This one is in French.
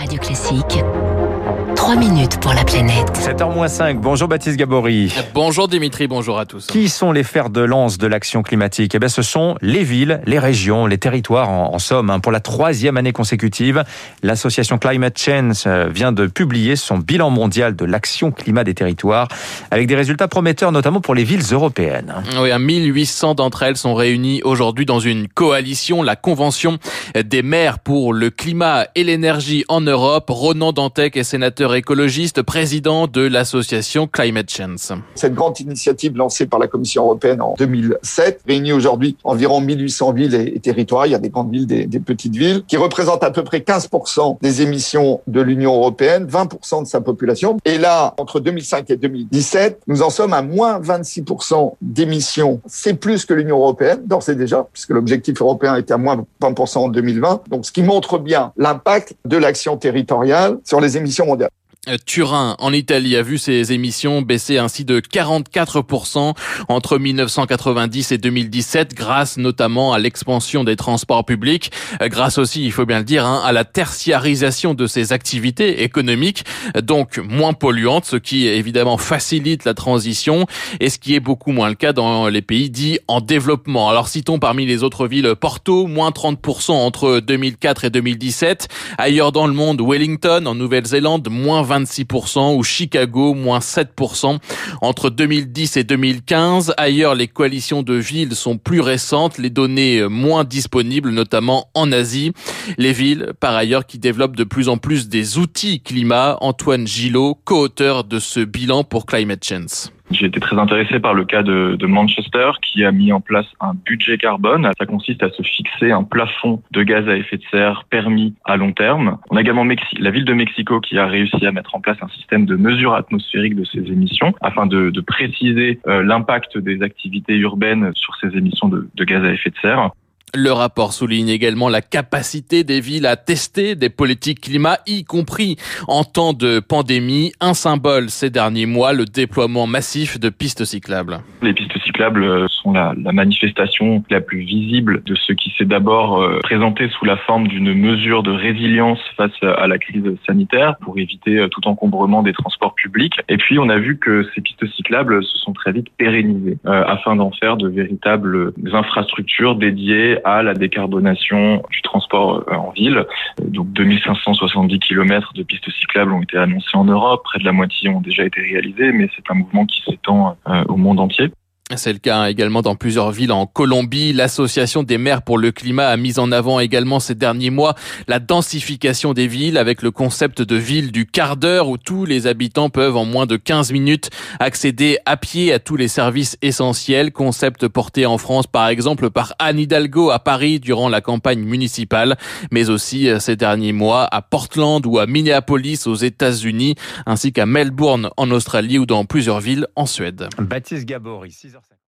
Radio Classique. 3 minutes pour la planète. 7h-5, bonjour Baptiste Gabory. Bonjour Dimitri, bonjour à tous. Qui sont les fers de lance de l'action climatique? Eh bien, ce sont les villes, les régions, les territoires, en, en somme. hein. Pour la troisième année consécutive, l'association Climate Change euh, vient de publier son bilan mondial de l'action climat des territoires, avec des résultats prometteurs, notamment pour les villes européennes. Oui, 1800 d'entre elles sont réunies aujourd'hui dans une coalition, la Convention des maires pour le climat et l'énergie en Europe. Ronan Dantec est sénateur écologiste, président de l'association Climate Change. Cette grande initiative lancée par la Commission européenne en 2007 réunit aujourd'hui environ 1800 villes et territoires. Il y a des grandes villes, des, des petites villes, qui représentent à peu près 15% des émissions de l'Union européenne, 20% de sa population. Et là, entre 2005 et 2017, nous en sommes à moins 26% d'émissions. C'est plus que l'Union européenne, d'ores et déjà, puisque l'objectif européen était à moins 20% en 2020. Donc, ce qui montre bien l'impact de l'action territoriale sur les émissions mondiales. Euh, Turin, en Italie, a vu ses émissions baisser ainsi de 44% entre 1990 et 2017, grâce notamment à l'expansion des transports publics, euh, grâce aussi, il faut bien le dire, hein, à la tertiarisation de ces activités économiques, donc moins polluantes, ce qui évidemment facilite la transition, et ce qui est beaucoup moins le cas dans les pays dits en développement. Alors citons parmi les autres villes Porto, moins 30% entre 2004 et 2017, ailleurs dans le monde, Wellington, en Nouvelle-Zélande, moins 26%, ou Chicago, moins 7% entre 2010 et 2015. Ailleurs, les coalitions de villes sont plus récentes, les données euh, moins disponibles, notamment en Asie. Les villes, par ailleurs, qui développent de plus en plus des outils climat. Antoine Gillot, co-auteur de ce bilan pour Climate Change. J'ai été très intéressé par le cas de, Manchester qui a mis en place un budget carbone. Ça consiste à se fixer un plafond de gaz à effet de serre permis à long terme. On a également la ville de Mexico qui a réussi à mettre en place un système de mesure atmosphérique de ces émissions afin de, préciser euh, l'impact des activités urbaines sur ces émissions de gaz à effet de serre. Le rapport souligne également la capacité des villes à tester des politiques climat, y compris en temps de pandémie. Un symbole ces derniers mois, le déploiement massif de pistes cyclables. Les pistes cyclables sont la, la manifestation la plus visible de ce qui s'est d'abord euh, présenté sous la forme d'une mesure de résilience face à la crise sanitaire pour éviter euh, tout encombrement des transports Et puis on a vu que ces pistes cyclables se sont très vite pérennisées euh, afin d'en faire de véritables infrastructures dédiées à la décarbonation du transport euh, en ville. Donc 2570 km de pistes cyclables ont été annoncés en Europe, près de la moitié ont déjà été réalisés, mais c'est un mouvement qui s'étend euh, au monde entier. C'est le cas également dans plusieurs villes en Colombie. L'association des maires pour le climat a mis en avant également ces derniers mois la densification des villes avec le concept de ville du quart d'heure où tous les habitants peuvent en moins de 15 minutes accéder à pied à tous les services essentiels. Concept porté en France par exemple par Anne Hidalgo à Paris durant la campagne municipale, mais aussi euh, ces derniers mois à Portland ou à Minneapolis aux États-Unis ainsi qu'à Melbourne en Australie ou dans plusieurs villes en Suède. Baptiste Gabory, 6h50.